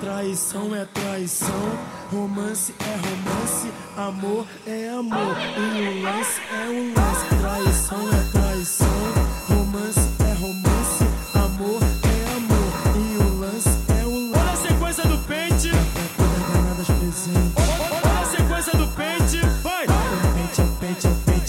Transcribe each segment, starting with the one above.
Traição é traição, romance é romance, amor é amor e o lance é o lance. Traição é traição, é romance,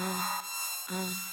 uh, uh.